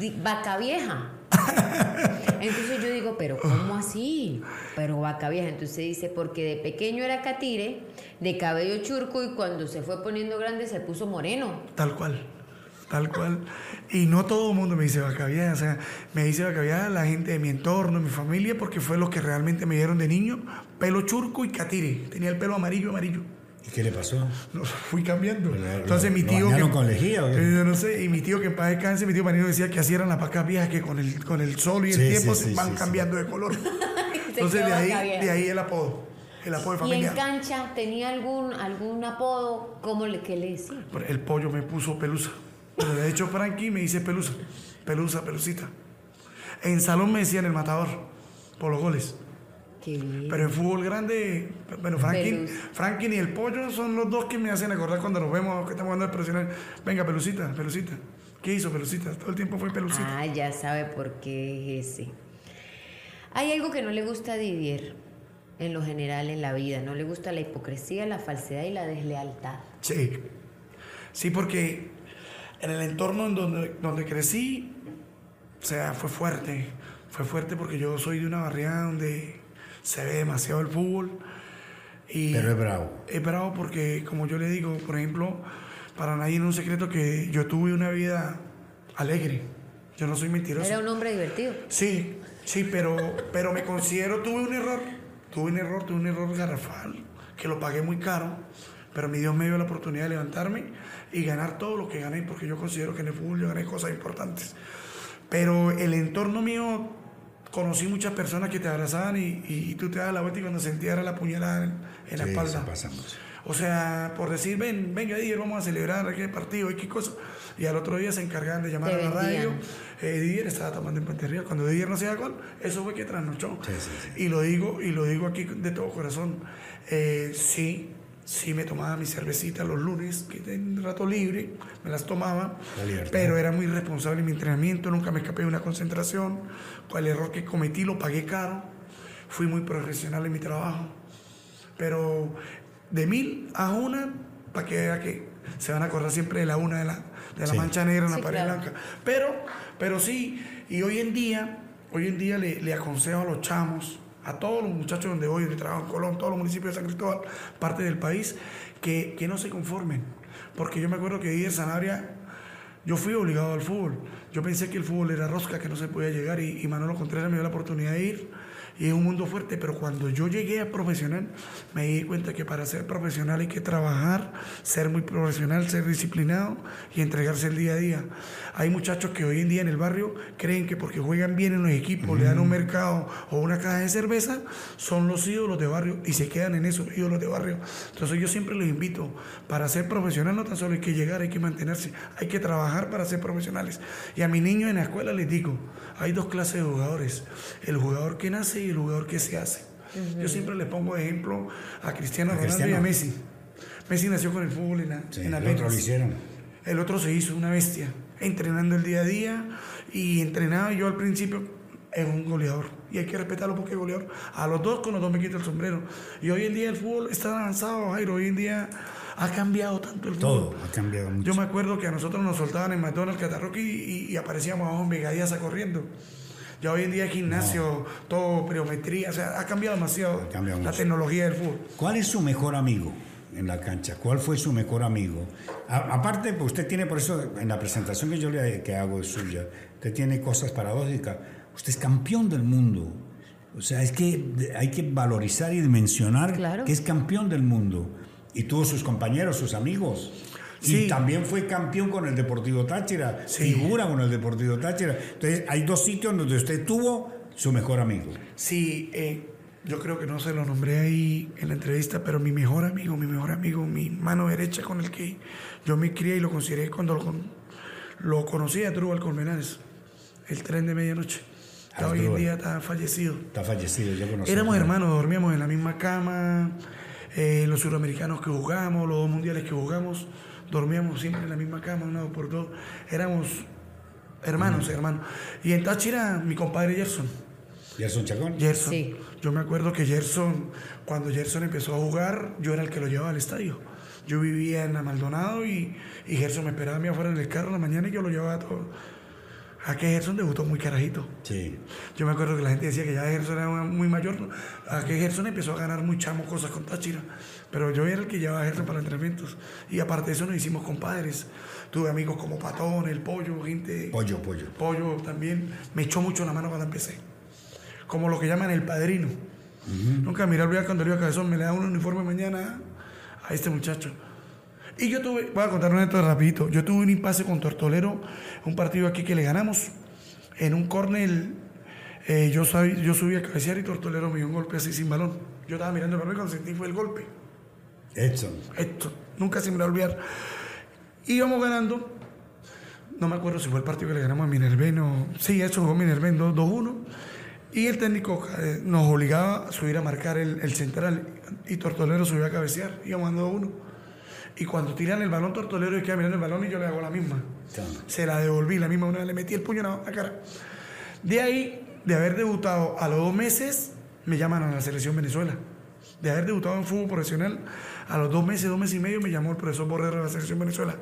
[SPEAKER 4] Di- Vaca Vieja. Entonces yo digo, pero ¿cómo así? Pero Vaca Vieja. Entonces dice, porque de pequeño era catire, de cabello churco y cuando se fue poniendo grande se puso moreno.
[SPEAKER 1] Tal cual, tal cual. Y no todo el mundo me dice vaca vieja, o sea, me dice vaca vieja la gente de mi entorno, mi familia, porque fue lo que realmente me dieron de niño, pelo churco y catire. Tenía el pelo amarillo, amarillo.
[SPEAKER 2] ¿Y qué le pasó?
[SPEAKER 1] Fui cambiando.
[SPEAKER 2] Pero,
[SPEAKER 1] Entonces mi
[SPEAKER 2] ¿lo
[SPEAKER 1] tío... que-
[SPEAKER 2] con lejía o qué?
[SPEAKER 1] Eh, Yo no sé, y mi tío que en paz descanse, mi tío Marino decía que así eran las vacas viejas, que con el, con el sol y el
[SPEAKER 2] Sí,
[SPEAKER 1] tiempo
[SPEAKER 2] sí,
[SPEAKER 1] se
[SPEAKER 2] sí,
[SPEAKER 1] van
[SPEAKER 2] sí, sí.
[SPEAKER 1] cambiando de color. Entonces de ahí, de el apodo, el apodo
[SPEAKER 4] Y en
[SPEAKER 1] familiar.
[SPEAKER 4] cancha tenía algún, algún apodo, ¿cómo le, qué le decía?
[SPEAKER 1] El pollo me puso pelusa. Pero de hecho Frankie me dice pelusa. Pelusa, pelucita. En salón me decían el matador por los goles. Pero en fútbol grande, bueno, Franklin. Franklin y el pollo son los dos que me hacen acordar cuando nos vemos que estamos jugando el profesional. Venga, pelucita, pelucita. ¿Qué hizo pelucita? Todo el tiempo fue pelucita.
[SPEAKER 4] Ah, ya sabe por qué es ese. Hay algo que no le gusta a Didier en lo general en la vida. No le gusta la hipocresía, la falsedad y la deslealtad.
[SPEAKER 1] Sí. Sí, porque en el entorno en donde, donde crecí, o sea, fue fuerte. Fue fuerte porque yo soy de una barriada donde se ve demasiado el fútbol. Y
[SPEAKER 2] Pero es bravo.
[SPEAKER 1] Es bravo porque, como yo le digo, por ejemplo, para nadie no es un secreto que yo tuve una vida alegre. Yo no soy mentiroso.
[SPEAKER 4] Era un hombre divertido.
[SPEAKER 1] Sí, sí, pero, pero me considero, tuve un error, tuve un error, tuve un error garrafal, que lo pagué muy caro, pero mi Dios me dio la oportunidad de levantarme y ganar todo lo que gané, porque yo considero que en el fútbol yo gané cosas importantes. Pero el entorno mío, conocí muchas personas que te abrazaban y, y tú te das la vuelta y cuando sentías era la puñalada en, en la
[SPEAKER 2] Sí,
[SPEAKER 1] espalda.
[SPEAKER 2] eso pasa mucho.
[SPEAKER 1] O sea, por decir, ven, venga, Didier, vamos a celebrar qué partido, qué cosa. Y al otro día se encargaban de llamar a la radio. Eh, Didier estaba tomando en Puente Río. Cuando Didier no hacía gol, eso fue que trasnochó.
[SPEAKER 2] Sí, sí, sí.
[SPEAKER 1] Y lo digo, y lo digo aquí de todo corazón. Eh, sí, sí me tomaba mi cervecita los lunes, que tenía un rato libre, me las tomaba. Pero era muy responsable en mi entrenamiento, nunca me escapé de una concentración. Cual error que cometí lo pagué caro. Fui muy profesional en mi trabajo. Pero de mil a una, para que vea que se van a acordar siempre de la una de la, de la
[SPEAKER 2] Sí.
[SPEAKER 1] mancha negra en la
[SPEAKER 4] Sí,
[SPEAKER 1] pared
[SPEAKER 4] claro.
[SPEAKER 1] blanca. Pero, pero sí, y hoy en día, hoy en día le, le aconsejo a los chamos, a todos los muchachos donde voy, donde trabajo en Colón, todos los municipios de San Cristóbal, parte del país, que, que no se conformen. Porque yo me acuerdo que Díaz Sanabria, yo fui obligado al fútbol. Yo pensé que el fútbol era rosca, que no se podía llegar, y, y Manolo Contreras me dio la oportunidad de ir. Y es un mundo fuerte, pero cuando yo llegué a profesional, me di cuenta que para ser profesional hay que trabajar, ser muy profesional, ser disciplinado y entregarse el día a día. Hay muchachos que hoy en día en el barrio creen que porque juegan bien en los equipos, le dan un mercado o una caja de cerveza, son los ídolos de barrio y se quedan en esos ídolos de barrio. Entonces yo siempre les invito, para ser profesional no tan solo hay que llegar, hay que mantenerse, hay que trabajar para ser profesionales. Y a mis niños en la escuela les digo, hay dos clases de jugadores, el jugador que nace y el jugador que se hace. Yo siempre les pongo de ejemplo a Cristiano
[SPEAKER 2] A
[SPEAKER 1] Ronaldo y
[SPEAKER 2] Cristiano.
[SPEAKER 1] a Messi. Messi nació con el fútbol en la,
[SPEAKER 2] Sí,
[SPEAKER 1] en la
[SPEAKER 2] el otro lo hicieron.
[SPEAKER 1] El otro se hizo una bestia, entrenando el día a día y entrenaba yo al principio es un goleador y hay que respetarlo porque es goleador. A los dos con los dos me quito el sombrero. Y hoy en día el fútbol está avanzado, Jairo. Hoy en día ha cambiado tanto el fútbol.
[SPEAKER 2] Todo ha cambiado mucho.
[SPEAKER 1] Yo me acuerdo que a nosotros nos soltaban en McDonald's, Catarroqui y, y aparecíamos en Vegadías corriendo. Ya hoy en día gimnasio, todo, preometría, o sea, ha cambiado demasiado
[SPEAKER 2] Ha cambiado
[SPEAKER 1] la
[SPEAKER 2] mucho.
[SPEAKER 1] tecnología del fútbol.
[SPEAKER 2] ¿Cuál es su mejor amigo en la cancha? ¿Cuál fue su mejor amigo? A- aparte, pues usted tiene, por eso, en la presentación que yo le que hago es suya, usted tiene cosas paradójicas. Usted es campeón del mundo. O sea, es que hay que valorizar y dimensionar
[SPEAKER 4] Claro.
[SPEAKER 2] que es campeón del mundo. Y tuvo sus compañeros, sus amigos.
[SPEAKER 1] Sí.
[SPEAKER 2] Y también fue campeón con el Deportivo Táchira,
[SPEAKER 1] Sí.
[SPEAKER 2] figura con el Deportivo Táchira. Entonces, hay dos sitios donde usted tuvo su mejor amigo.
[SPEAKER 1] Sí, eh, yo creo que no se lo nombré ahí en la entrevista, pero mi mejor amigo, mi mejor amigo, mi mano derecha con el que yo me crié y lo consideré cuando lo, con- lo conocí a Trubal Colmenares, el tren de medianoche. Hoy en día está fallecido.
[SPEAKER 2] Está fallecido, yo conocí.
[SPEAKER 1] Éramos hermanos, dormíamos en la misma cama, eh, los suramericanos que jugamos, los dos mundiales que jugamos, dormíamos siempre en la misma cama, una dos por dos. Éramos hermanos, hermanos. Y en Táchira, mi compadre Gerson.
[SPEAKER 2] Gerson Chacón.
[SPEAKER 1] Gerson.
[SPEAKER 4] Sí.
[SPEAKER 1] Yo me acuerdo que Gerson, cuando Gerson empezó a jugar, yo era el que lo llevaba al estadio. Yo vivía en la Maldonado y, y Gerson me esperaba a mí afuera en el carro en la mañana y yo lo llevaba a todo. A que Gerson debutó muy carajito.
[SPEAKER 2] Sí.
[SPEAKER 1] Yo me acuerdo que la gente decía que ya Gerson era muy mayor. ¿no? A que Gerson empezó a ganar muy chamo cosas con Táchira. Pero yo era el que llevaba a Gerson para entrenamientos. Y aparte de eso nos hicimos compadres. Tuve amigos como Patón, El Pollo, gente...
[SPEAKER 2] Pollo, pollo.
[SPEAKER 1] Pollo también. Me echó mucho la mano cuando empecé. Como lo que llaman el padrino. Nunca miré al cuando le iba a cabezón, me le da un uniforme mañana a este muchacho. Y yo tuve, voy a contar una anécdota rapidito. Yo tuve un impasse con Tortolero, un partido aquí que le ganamos. En un córner, eh, yo, yo subí a cabecear y Tortolero me dio un golpe así sin balón. Yo estaba mirando para mí cuando sentí fue el golpe.
[SPEAKER 2] Edson.
[SPEAKER 1] Esto, nunca se me va a olvidar. Íbamos ganando, no me acuerdo si fue el partido que le ganamos a Minerven o... Sí, eso jugó Minerven 2 2-1. Y el técnico eh, nos obligaba a subir a marcar el, el central y Tortolero subió a cabecear, íbamos dando 2-1. Y cuando tiran el balón Tortolero y queda mirando el balón y yo le hago la misma. Se la devolví, la misma una vez le metí el puño en la la cara. De ahí, de haber debutado a los dos meses, me llaman a la selección Venezuela. De haber debutado en fútbol profesional, a los dos meses, dos meses y medio, me llamó el profesor Borrero de la selección Venezuela.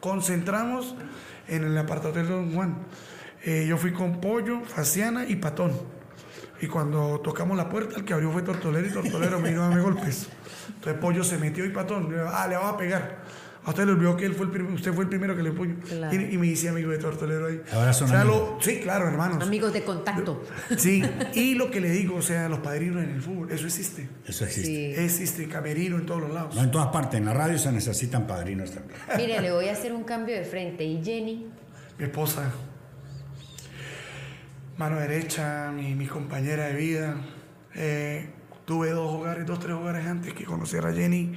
[SPEAKER 1] Concentramos en el apartado de Don Juan. Eh, yo fui con Pollo, Faciana y Patón. Y cuando tocamos la puerta, el que abrió fue Tortolero y Tortolero me vino a darme golpes. Entonces Pollo se metió y Patón, le dijo, ah, le vas a pegar. A usted le olvidó que él fue el usted fue el primero que le puño.
[SPEAKER 4] Claro.
[SPEAKER 1] Y, y me hice amigo de Tortolero ahí.
[SPEAKER 2] Ahora son
[SPEAKER 1] O sea,
[SPEAKER 2] amigos.
[SPEAKER 1] lo- sí, claro, hermanos.
[SPEAKER 4] Amigos de contacto.
[SPEAKER 1] Sí, y lo que le digo, o sea, los padrinos en el fútbol, eso existe.
[SPEAKER 2] Eso existe.
[SPEAKER 4] Sí.
[SPEAKER 1] Existe camerino en todos los lados.
[SPEAKER 2] No, en todas partes. En la radio se necesitan padrinos también.
[SPEAKER 4] Mire, le voy a hacer un cambio de frente. ¿Y Jenny?
[SPEAKER 1] Mi esposa, mano derecha, mi, mi compañera de vida. Eh, tuve dos hogares, dos, tres hogares antes que conociera a Jenny.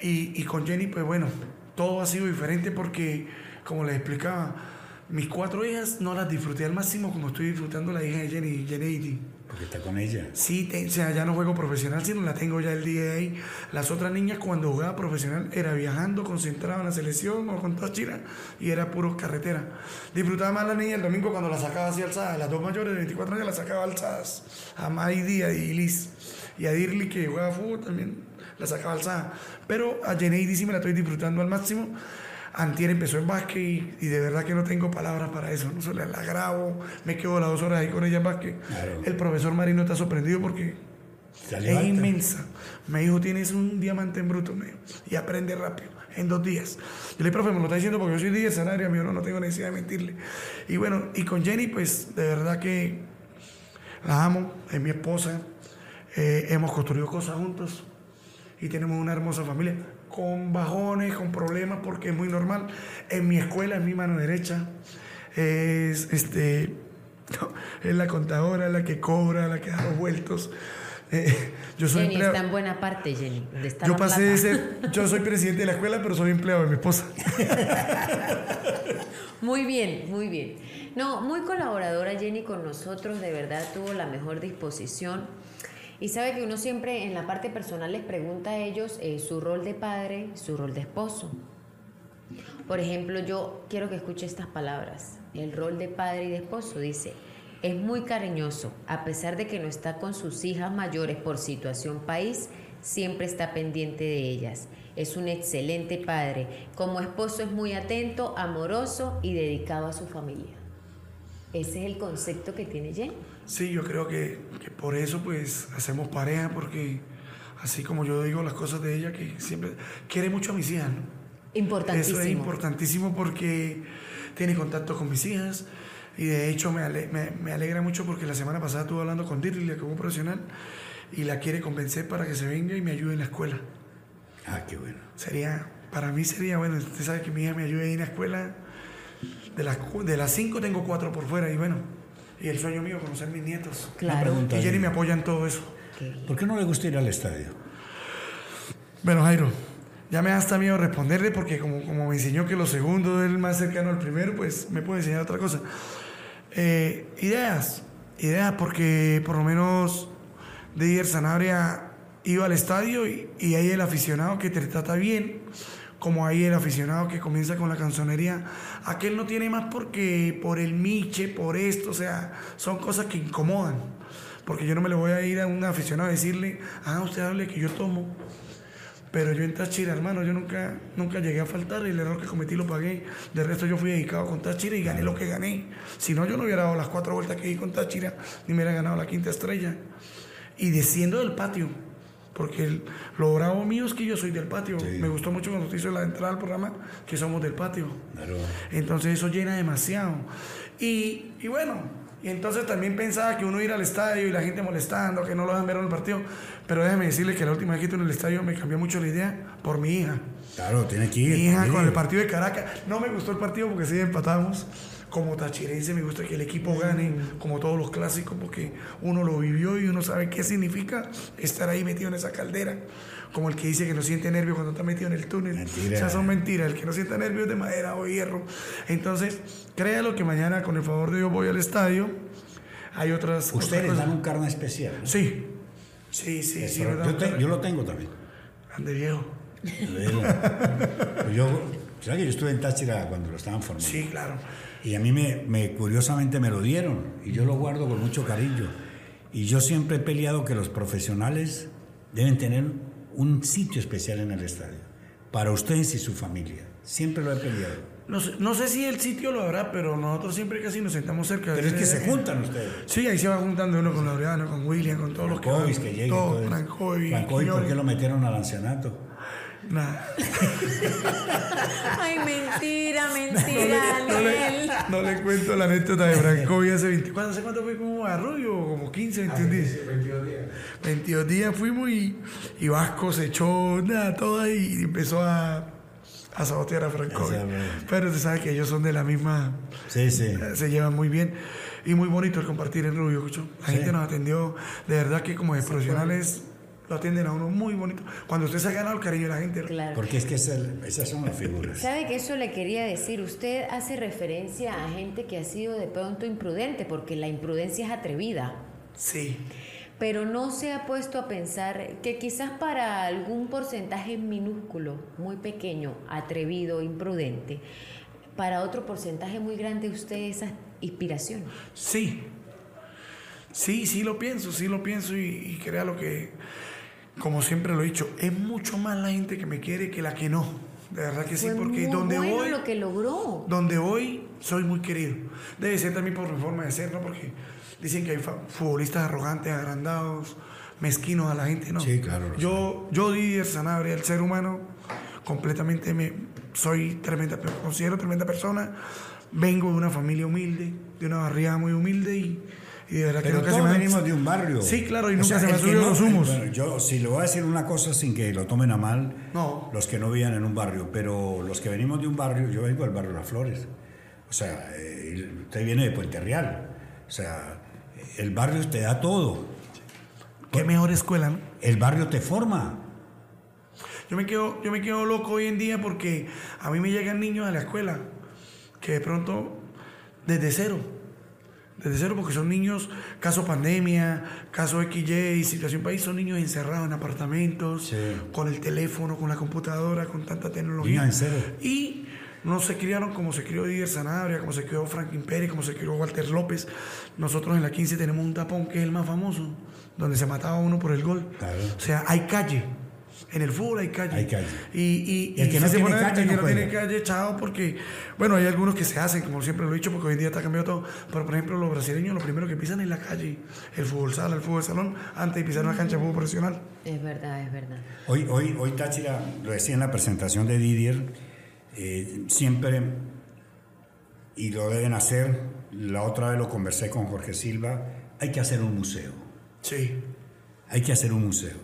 [SPEAKER 1] Y, y con Jenny, pues bueno, todo ha sido diferente porque, como les explicaba, mis cuatro hijas no las disfruté al máximo como estoy disfrutando la hija de Jenny, Jenny.
[SPEAKER 2] Porque está con ella.
[SPEAKER 1] Sí, te- o sea, ya no juego profesional, sino la tengo ya el día de ahí. Las otras niñas cuando jugaba profesional era viajando, concentrado en la selección o con Táchira y era puro carretera. Disfrutaba más la niña el domingo cuando la sacaba así alzadas. Las dos mayores de 24 años las sacaba alzadas. A May Díaz y Liz. Y a Dirly que jugaba fútbol también la sacaba alzada. Pero a Jenny sí me la estoy disfrutando al máximo. Antier empezó en básquet y, y de verdad que no tengo palabras para eso. No solo la grabo, me quedo las dos horas ahí con ella en básquet.
[SPEAKER 2] Claro.
[SPEAKER 1] El profesor Marino está sorprendido porque
[SPEAKER 2] Se
[SPEAKER 1] es inmensa. Me dijo, tienes un diamante en bruto, me dijo, y aprende rápido, en dos días. Yo le dije, profe, me lo está diciendo porque yo soy de escenario, amigo, no, no tengo necesidad de mentirle. Y bueno, y con Jenny, pues, de verdad que la amo, es mi esposa, eh, hemos construido cosas juntos y tenemos una hermosa familia, con bajones, con problemas, porque es muy normal. En mi escuela, es mi mano derecha, es, este, es la contadora, la que cobra, la que da los vueltos. Eh, yo soy
[SPEAKER 4] Jenny
[SPEAKER 1] empleado-
[SPEAKER 4] está en buena parte, Jenny.
[SPEAKER 1] yo pasé de ser, yo soy presidente de la escuela, pero soy empleado de mi esposa.
[SPEAKER 4] Muy bien, muy bien. No, muy colaboradora Jenny con nosotros, de verdad tuvo la mejor disposición. Y sabe que uno siempre en la parte personal les pregunta a ellos eh, su rol de padre, su rol de esposo. Por ejemplo, yo quiero que escuche estas palabras. El rol de padre y de esposo dice, es muy cariñoso, a pesar de que no está con sus hijas mayores por situación país, siempre está pendiente de ellas. Es un excelente padre. Como esposo es muy atento, amoroso y dedicado a su familia. Ese es el concepto que tiene Jenny.
[SPEAKER 1] Sí, yo creo que, que por eso pues hacemos pareja, porque así como yo digo las cosas de ella, que siempre quiere mucho a mis hijas, ¿no?
[SPEAKER 4] Importantísimo.
[SPEAKER 1] Eso es importantísimo porque tiene contacto con mis hijas y de hecho me, ale- me- me alegra mucho porque la semana pasada estuve hablando con Dirly, la como profesional, y la quiere convencer para que se venga y me ayude en la escuela.
[SPEAKER 2] Ah, qué bueno.
[SPEAKER 1] Sería, para mí sería, bueno, usted sabe que mi hija me ayude ahí en la escuela. De las, de las cinco tengo cuatro por fuera y bueno, y el sueño mío conocer mis nietos.
[SPEAKER 4] Claro.
[SPEAKER 2] pregunta.
[SPEAKER 1] Y Jenny me apoya en todo eso.
[SPEAKER 2] ¿Por qué no le gusta ir al estadio?
[SPEAKER 1] Bueno, Jairo, ya me da hasta miedo responderle porque como, como me enseñó que lo segundo es el más cercano al primero, pues me puede enseñar otra cosa. Eh, ideas, ideas porque por lo menos Didier Sanabria iba al estadio y, y hay el aficionado que te trata bien, como hay el aficionado que comienza con la canzonería. Aquel no tiene más porque por el miche, por esto, o sea, son cosas que incomodan. Porque yo no me le voy a ir a un aficionado a decirle, ah, usted hable que yo tomo. Pero yo en Táchira, hermano, yo nunca, nunca llegué a faltar. El error que cometí lo pagué. De resto, yo fui dedicado con Táchira y gané lo que gané. Si no, yo no hubiera dado las cuatro vueltas que di con Táchira, ni me hubiera ganado la quinta estrella. Y desciendo del patio. Porque lo bravo mío es que yo soy del patio. Me gustó mucho cuando te hizo la entrada al programa que somos del patio.
[SPEAKER 2] Claro.
[SPEAKER 1] Entonces eso llena demasiado. Y, y bueno, y entonces también pensaba que uno ir al estadio y la gente molestando, que no lo dejan ver en el partido. Pero déjeme decirle que la última vez que estuve en el estadio me cambió mucho la idea por mi hija.
[SPEAKER 2] Claro, tiene que ir.
[SPEAKER 1] Mi hija con el partido de Caracas. No me gustó el partido porque sí empatamos. Como tachirense me gusta que el equipo gane, como todos los clásicos, porque uno lo vivió y uno sabe qué significa estar ahí metido en esa caldera. Como el que dice que no siente nervio cuando está metido en el túnel.
[SPEAKER 2] Mentira.
[SPEAKER 1] O sea, son mentiras. El que no sienta nervio es de madera o hierro. Entonces, créalo que mañana, con el favor de Dios, voy al estadio. Hay otras, otras
[SPEAKER 2] Ustedes
[SPEAKER 1] cosas.
[SPEAKER 2] dan un carne especial. ¿no?
[SPEAKER 1] Sí. Sí, sí, sí. Me da
[SPEAKER 2] yo, te- yo lo tengo también.
[SPEAKER 1] Ande viejo.
[SPEAKER 2] Yo, ¿sabes que yo estuve en Táchira cuando lo estaban formando?
[SPEAKER 1] Sí, claro.
[SPEAKER 2] Y a mí me, me- curiosamente me lo dieron y yo lo guardo con mucho cariño. Y yo siempre he peleado que los profesionales deben tener un sitio especial en el estadio para ustedes y su familia. Siempre lo he peleado.
[SPEAKER 1] No sé, no sé si el sitio lo habrá, pero nosotros siempre casi nos sentamos cerca.
[SPEAKER 2] Pero es que se juntan ustedes.
[SPEAKER 1] Sí, ahí se va juntando uno con Laureano, con William, con todos los que van.
[SPEAKER 2] Francois que.
[SPEAKER 1] Todos,
[SPEAKER 2] todo.
[SPEAKER 1] Francois,
[SPEAKER 2] Francois, ¿por qué lo metieron al ancianato?
[SPEAKER 1] Nada.
[SPEAKER 4] Ay, mentira,
[SPEAKER 1] No
[SPEAKER 4] mentira,
[SPEAKER 1] le, no le-
[SPEAKER 4] Daniel.
[SPEAKER 1] no le cuento la anécdota de Francois hace 20. ¿Cuánto, ¿Hace cuánto fue como a Rubio? Como 15, 21 días. 22 días. 22 días fuimos y, y Vasco se echó nada, todo ahí y empezó a, a sabotear a
[SPEAKER 2] sabe.
[SPEAKER 1] Pero se sabe que ellos son de la misma.
[SPEAKER 2] Sí, sí.
[SPEAKER 1] Eh, se llevan muy bien y muy bonito el compartir en Rubio, Cucho. La gente nos atendió, de verdad que como de profesionales lo atienden a uno muy bonito. Cuando usted se ha ganado el cariño de la gente,
[SPEAKER 4] Claro.
[SPEAKER 2] Porque es que es el- esas son las figuras.
[SPEAKER 4] ¿Sabe que eso le quería decir? Usted hace referencia a gente que ha sido de pronto imprudente, porque la imprudencia es atrevida.
[SPEAKER 1] sí.
[SPEAKER 4] Pero no se ha puesto a pensar que quizás para algún porcentaje minúsculo, muy pequeño, atrevido, imprudente, para otro porcentaje muy grande usted es esa inspiración.
[SPEAKER 1] Sí, sí, sí lo pienso, sí lo pienso y, y crea lo que, como siempre lo he dicho, es mucho más la gente que me quiere que la que no. De verdad que sí, porque
[SPEAKER 4] muy
[SPEAKER 1] donde
[SPEAKER 4] bueno
[SPEAKER 1] voy,
[SPEAKER 4] lo que logró.
[SPEAKER 1] donde voy, soy muy querido. Debe ser también por mi forma de ser, ¿no? Porque dicen que hay futbolistas arrogantes, agrandados, mezquinos a la gente, ¿no?
[SPEAKER 2] Sí, claro,
[SPEAKER 1] Yo, yo Didier Sanabria, el ser humano, completamente me, soy tremenda, me considero tremenda persona. Vengo de una familia humilde, de una barriada muy humilde y, y de verdad que
[SPEAKER 2] Pero
[SPEAKER 1] se
[SPEAKER 2] todos
[SPEAKER 1] me
[SPEAKER 2] venimos de un barrio.
[SPEAKER 1] Sí, claro, y
[SPEAKER 2] O
[SPEAKER 1] nunca
[SPEAKER 2] sea,
[SPEAKER 1] se me
[SPEAKER 2] que
[SPEAKER 1] subido
[SPEAKER 2] no-
[SPEAKER 1] los humos.
[SPEAKER 2] Bueno, yo, si le voy a decir una cosa sin que lo tomen a mal,
[SPEAKER 1] No.
[SPEAKER 2] los que no vivían en un barrio, pero los que venimos de un barrio, yo vengo del barrio Las Flores. O sea, eh, usted viene de Puente Real. O sea, el barrio te da todo.
[SPEAKER 1] Qué mejor escuela, ¿no?
[SPEAKER 2] El barrio te forma.
[SPEAKER 1] Yo me quedo, yo me quedo loco hoy en día porque a mí me llegan niños a la escuela que de pronto desde cero, desde cero porque son niños, caso pandemia, caso XY, situación país, son niños encerrados en apartamentos,
[SPEAKER 2] Sí.
[SPEAKER 1] con el teléfono, con la computadora, con tanta tecnología. Y no se criaron como se crió Didier Sanabria, como se crió Franklin Pérez, como se crió Walter López. Nosotros en la 15 tenemos un tapón que es el más famoso, donde se mataba uno por el gol.
[SPEAKER 2] Claro.
[SPEAKER 1] O sea, hay calle. En el fútbol hay calle.
[SPEAKER 2] Hay calle.
[SPEAKER 1] Y, y,
[SPEAKER 2] Y el que no
[SPEAKER 1] se
[SPEAKER 2] tiene
[SPEAKER 1] pone-
[SPEAKER 2] calle
[SPEAKER 1] el que
[SPEAKER 2] no
[SPEAKER 1] no tiene calle, chao, porque, bueno, hay algunos que se hacen, como siempre lo he dicho, porque hoy en día está cambiado todo. Pero, por ejemplo, los brasileños lo primero que pisan es la calle, el fútbol sala, el fútbol salón, antes de pisar una cancha de fútbol profesional.
[SPEAKER 4] Es verdad, es verdad.
[SPEAKER 2] Hoy, hoy, hoy Táchira, lo decía en la presentación de Didier, eh, siempre, y lo deben hacer, la otra vez lo conversé con Jorge Silva, hay que hacer un museo.
[SPEAKER 1] Sí.
[SPEAKER 2] Hay que hacer un museo.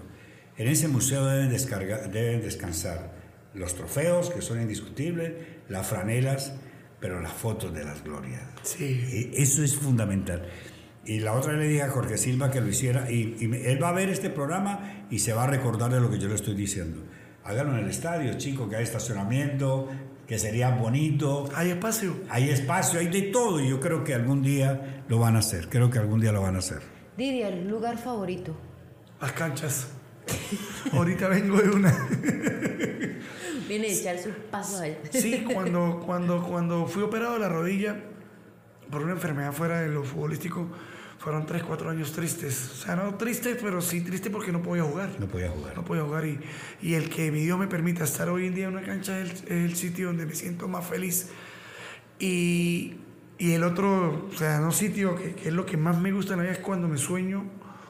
[SPEAKER 2] En ese museo deben, descargar, deben descansar los trofeos, que son indiscutibles, las franelas, pero las fotos de las glorias.
[SPEAKER 1] Sí.
[SPEAKER 2] E- Eso es fundamental. y la otra le dije a Jorge Silva que lo hiciera y, y él va a ver este programa y se va a recordar de lo que yo le estoy diciendo. Háganlo en el estadio, chicos, que hay estacionamiento, que sería bonito.
[SPEAKER 1] Hay espacio.
[SPEAKER 2] Hay espacio, hay de todo y yo creo que algún día lo van a hacer. Creo que algún día lo van a hacer.
[SPEAKER 4] Didier, lugar favorito.
[SPEAKER 1] Las canchas. Ahorita vengo de una.
[SPEAKER 4] Viene a echar sus pasos allá.
[SPEAKER 1] Sí, cuando, cuando, cuando fui operado de la rodilla por una enfermedad fuera de lo futbolístico, fueron 3, 4 años tristes. O sea, no tristes, pero sí tristes porque no podía jugar.
[SPEAKER 2] No podía jugar.
[SPEAKER 1] No podía jugar. Y, y el que mi Dios me permita estar hoy en día en una cancha es el, es el sitio donde me siento más feliz. Y, y el otro, o sea, no sitio que, que es lo que más me gusta en la vida es cuando me sueño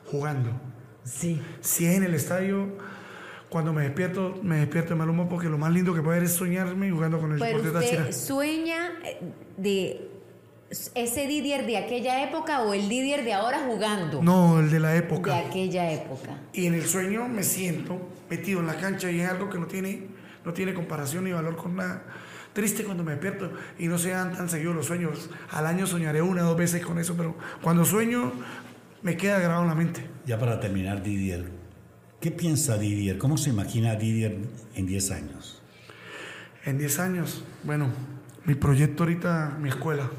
[SPEAKER 1] jugando.
[SPEAKER 4] Sí.
[SPEAKER 1] Si es en el estadio, cuando me despierto, me despierto de mal humor porque lo más lindo que puede haber es soñarme jugando con el
[SPEAKER 4] Pero
[SPEAKER 1] Táchira.
[SPEAKER 4] usted sueña eh, de ese Didier de aquella época o el Didier de ahora jugando.
[SPEAKER 1] No, el de la
[SPEAKER 4] De
[SPEAKER 1] época.
[SPEAKER 4] aquella época.
[SPEAKER 1] Y en el sueño me siento metido en la cancha y es algo que no tiene, no tiene comparación ni valor con nada. Triste cuando me despierto y no sean tan seguidos los sueños. Al año soñaré una o dos veces con eso, pero cuando sueño me queda grabado en la mente.
[SPEAKER 2] Ya para terminar, Didier, ¿qué piensa Didier? ¿Cómo se imagina Didier en 10 años?
[SPEAKER 1] En 10 años, bueno, mi proyecto ahorita, mi escuela.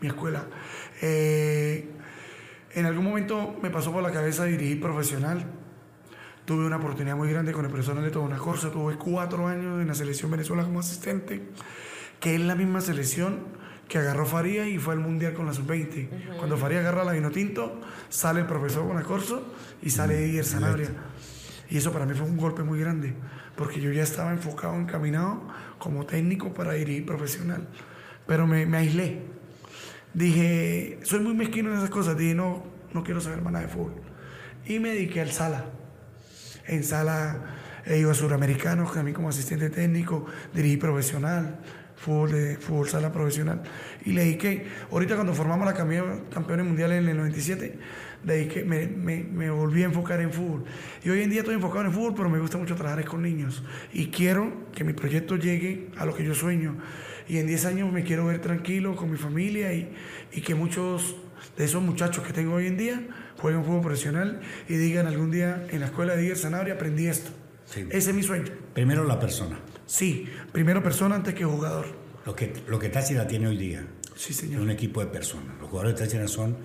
[SPEAKER 1] Mi escuela. Eh, en algún momento me pasó por la cabeza dirigir profesional. Tuve una oportunidad muy grande con el profesor Neto Bonacorsa. Tuve cuatro años en la selección Venezuela como asistente, que es la misma selección que agarró Faría y fue al Mundial con la Sub-20. Cuando Faría agarra la vino tinto, sale el profesor Bonacorso y sale Didier Sanabria. Y eso para mí fue un golpe muy grande, porque yo ya estaba enfocado, encaminado como técnico para dirigir profesional. Pero me, me aislé. Dije, soy muy mezquino en esas cosas. Dije, no, no quiero saber más nada de fútbol. Y me dediqué al sala. En sala he ido a Suramericanos, a mí como asistente técnico, dirigí profesional, fútbol, de, fútbol sala profesional. Y le dediqué, ahorita cuando formamos la campe- campeones mundiales en el 97, dediqué, me, me, me volví a enfocar en fútbol. Y hoy en día estoy enfocado en el fútbol, pero me gusta mucho trabajar con niños. Y quiero que mi proyecto llegue a lo que yo sueño. Y en 10 años me quiero ver tranquilo con mi familia y, y que muchos de esos muchachos que tengo hoy en día jueguen fútbol profesional y digan algún día en la escuela de Dier Sanabria aprendí esto.
[SPEAKER 2] Sí.
[SPEAKER 1] Ese es mi sueño.
[SPEAKER 2] Primero la persona,
[SPEAKER 1] Sí, primero persona antes que jugador.
[SPEAKER 2] lo que, lo que Táchira tiene hoy día.
[SPEAKER 1] Sí,
[SPEAKER 2] Es
[SPEAKER 1] señor.
[SPEAKER 2] un equipo de personas. Los jugadores de Táchira son...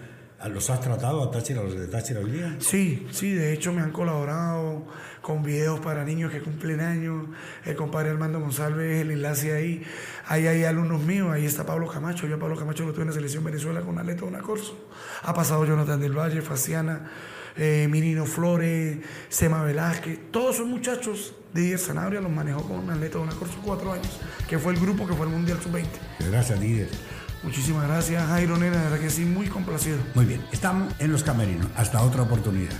[SPEAKER 2] ¿Los has tratado a Táchira, los de Táchira hoy día?
[SPEAKER 1] Sí, sí, de hecho me han colaborado con videos para niños que cumplen años. El compadre Armando González, el enlace ahí. Ahí hay alumnos míos, ahí está Pablo Camacho. Yo a Pablo Camacho lo tuve en la selección Venezuela con Aleta una Corso. Ha pasado Jonathan del Valle, Faciana, eh, Mirino Flores, Sema Velázquez. Todos son muchachos de Dier Sanabria, los manejó con Aleta una Corso cuatro años, que fue el grupo que fue el Mundial Sub-20.
[SPEAKER 2] Gracias, Didier.
[SPEAKER 1] Muchísimas gracias, Jairo Nena, de verdad que sí, muy complacido.
[SPEAKER 2] Muy bien, estamos en los camerinos. Hasta otra oportunidad.